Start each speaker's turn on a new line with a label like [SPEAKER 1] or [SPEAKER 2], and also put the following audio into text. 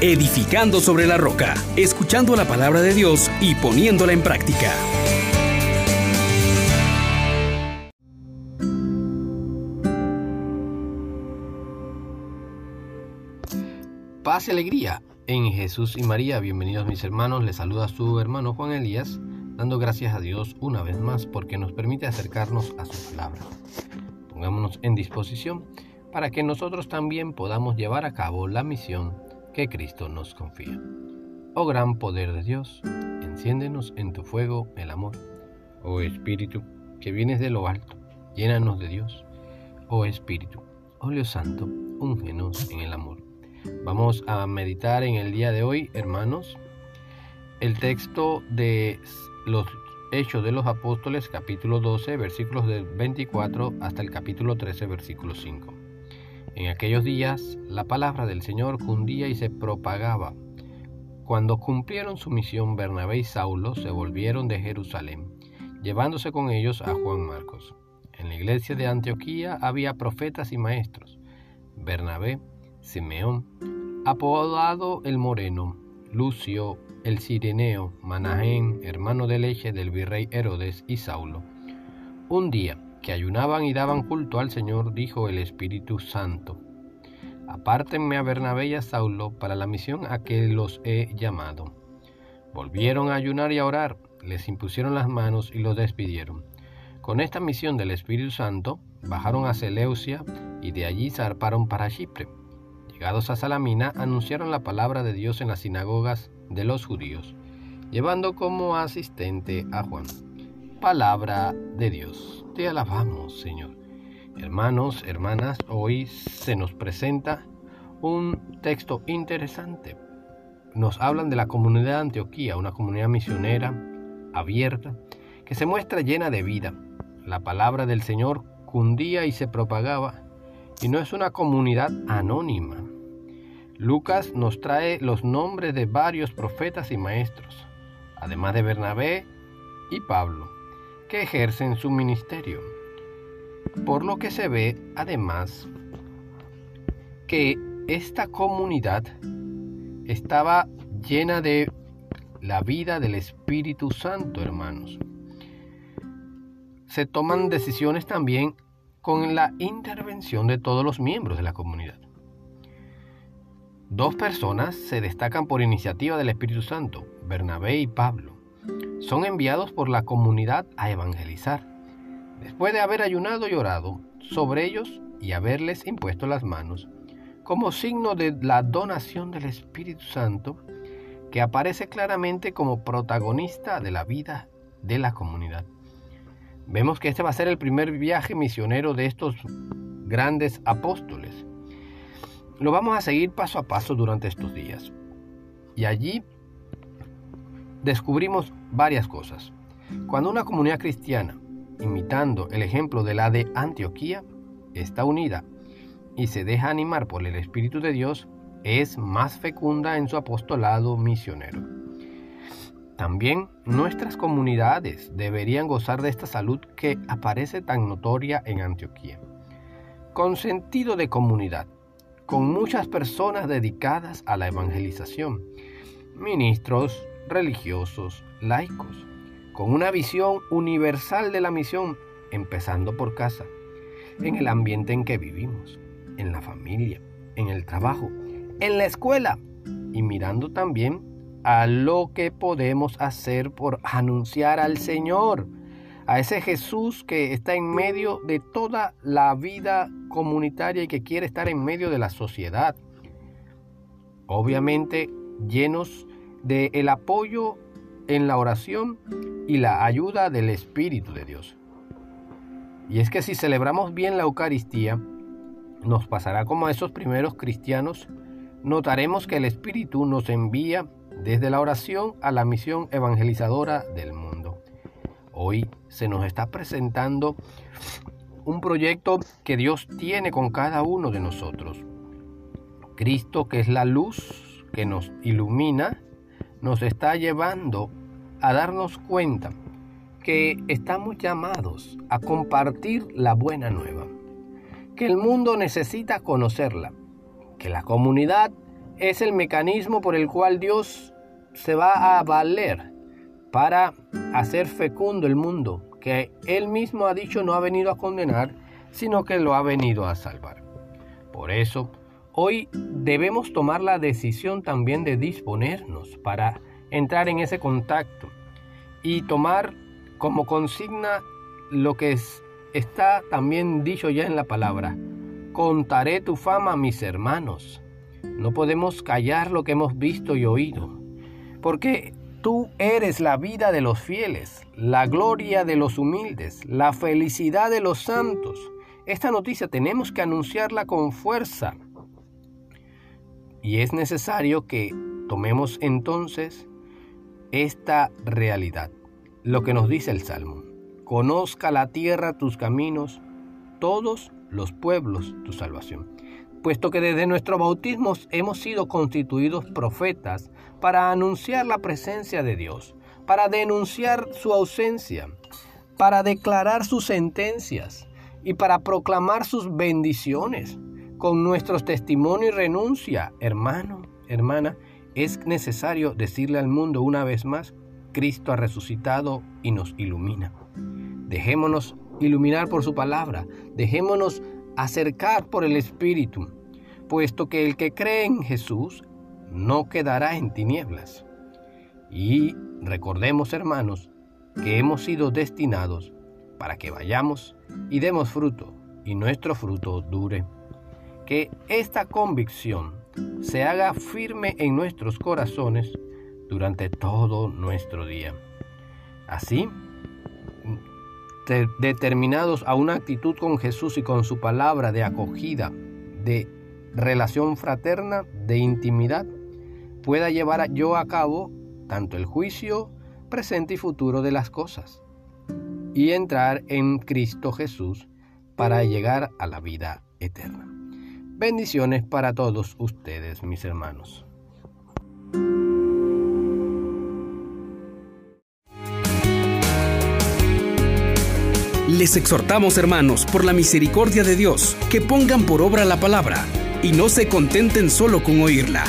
[SPEAKER 1] edificando sobre la roca, escuchando la palabra de Dios y poniéndola en práctica.
[SPEAKER 2] Paz y alegría en Jesús y María. Bienvenidos mis hermanos. Les saluda su hermano Juan Elías, dando gracias a Dios una vez más porque nos permite acercarnos a su palabra. Pongámonos en disposición para que nosotros también podamos llevar a cabo la misión que Cristo nos confía. Oh gran poder de Dios, enciéndenos en tu fuego el amor. Oh Espíritu, que vienes de lo alto, llénanos de Dios. Oh Espíritu, óleo santo, úngenos en el amor. Vamos a meditar en el día de hoy, hermanos, el texto de los Hechos de los Apóstoles, capítulo 12, versículos del 24 hasta el capítulo 13, versículo 5. En aquellos días la palabra del Señor cundía y se propagaba. Cuando cumplieron su misión, Bernabé y Saulo se volvieron de Jerusalén, llevándose con ellos a Juan Marcos. En la iglesia de Antioquía había profetas y maestros. Bernabé, Simeón, apodado el Moreno, Lucio, el Sireneo, Manahem, hermano de leche del virrey Herodes y Saulo. Un día, que ayunaban y daban culto al Señor, dijo el Espíritu Santo, apártenme a Bernabé y a Saulo para la misión a que los he llamado. Volvieron a ayunar y a orar, les impusieron las manos y los despidieron. Con esta misión del Espíritu Santo, bajaron a Seleucia y de allí zarparon para Chipre. Llegados a Salamina, anunciaron la palabra de Dios en las sinagogas de los judíos, llevando como asistente a Juan. Palabra de Dios. Te alabamos, Señor. Hermanos, hermanas, hoy se nos presenta un texto interesante. Nos hablan de la comunidad de Antioquía, una comunidad misionera, abierta, que se muestra llena de vida. La palabra del Señor cundía y se propagaba, y no es una comunidad anónima. Lucas nos trae los nombres de varios profetas y maestros, además de Bernabé y Pablo que ejercen su ministerio. Por lo que se ve, además, que esta comunidad estaba llena de la vida del Espíritu Santo, hermanos. Se toman decisiones también con la intervención de todos los miembros de la comunidad. Dos personas se destacan por iniciativa del Espíritu Santo, Bernabé y Pablo son enviados por la comunidad a evangelizar. Después de haber ayunado y orado sobre ellos y haberles impuesto las manos, como signo de la donación del Espíritu Santo, que aparece claramente como protagonista de la vida de la comunidad. Vemos que este va a ser el primer viaje misionero de estos grandes apóstoles. Lo vamos a seguir paso a paso durante estos días. Y allí descubrimos varias cosas. Cuando una comunidad cristiana, imitando el ejemplo de la de Antioquía, está unida y se deja animar por el Espíritu de Dios, es más fecunda en su apostolado misionero. También nuestras comunidades deberían gozar de esta salud que aparece tan notoria en Antioquía. Con sentido de comunidad, con muchas personas dedicadas a la evangelización, ministros, religiosos, laicos, con una visión universal de la misión, empezando por casa, en el ambiente en que vivimos, en la familia, en el trabajo, en la escuela y mirando también a lo que podemos hacer por anunciar al Señor, a ese Jesús que está en medio de toda la vida comunitaria y que quiere estar en medio de la sociedad. Obviamente llenos de el apoyo en la oración y la ayuda del Espíritu de Dios. Y es que si celebramos bien la Eucaristía, nos pasará como a esos primeros cristianos, notaremos que el Espíritu nos envía desde la oración a la misión evangelizadora del mundo. Hoy se nos está presentando un proyecto que Dios tiene con cada uno de nosotros. Cristo, que es la luz que nos ilumina, nos está llevando a darnos cuenta que estamos llamados a compartir la buena nueva, que el mundo necesita conocerla, que la comunidad es el mecanismo por el cual Dios se va a valer para hacer fecundo el mundo, que Él mismo ha dicho no ha venido a condenar, sino que lo ha venido a salvar. Por eso, hoy debemos tomar la decisión también de disponernos para entrar en ese contacto y tomar como consigna lo que está también dicho ya en la palabra. Contaré tu fama a mis hermanos. No podemos callar lo que hemos visto y oído, porque tú eres la vida de los fieles, la gloria de los humildes, la felicidad de los santos. Esta noticia tenemos que anunciarla con fuerza. Y es necesario que tomemos entonces esta realidad, lo que nos dice el Salmo. Conozca la tierra tus caminos, todos los pueblos tu salvación. Puesto que desde nuestro bautismo hemos sido constituidos profetas para anunciar la presencia de Dios, para denunciar su ausencia, para declarar sus sentencias y para proclamar sus bendiciones. Con nuestros testimonio y renuncia, hermano, hermana, es necesario decirle al mundo una vez más, Cristo ha resucitado y nos ilumina. Dejémonos iluminar por su palabra, dejémonos acercar por el Espíritu, puesto que el que cree en Jesús no quedará en tinieblas. Y recordemos, hermanos, que hemos sido destinados para que vayamos y demos fruto, y nuestro fruto dure. Que esta convicción se haga firme en nuestros corazones durante todo nuestro día. Así, determinados a una actitud con Jesús y con su palabra de acogida, de relación fraterna, de intimidad, pueda llevar yo a cabo tanto el juicio presente y futuro de las cosas y entrar en Cristo Jesús para llegar a la vida eterna. Bendiciones para todos ustedes, mis hermanos.
[SPEAKER 1] Les exhortamos, hermanos, por la misericordia de Dios, que pongan por obra la palabra y no se contenten solo con oírla.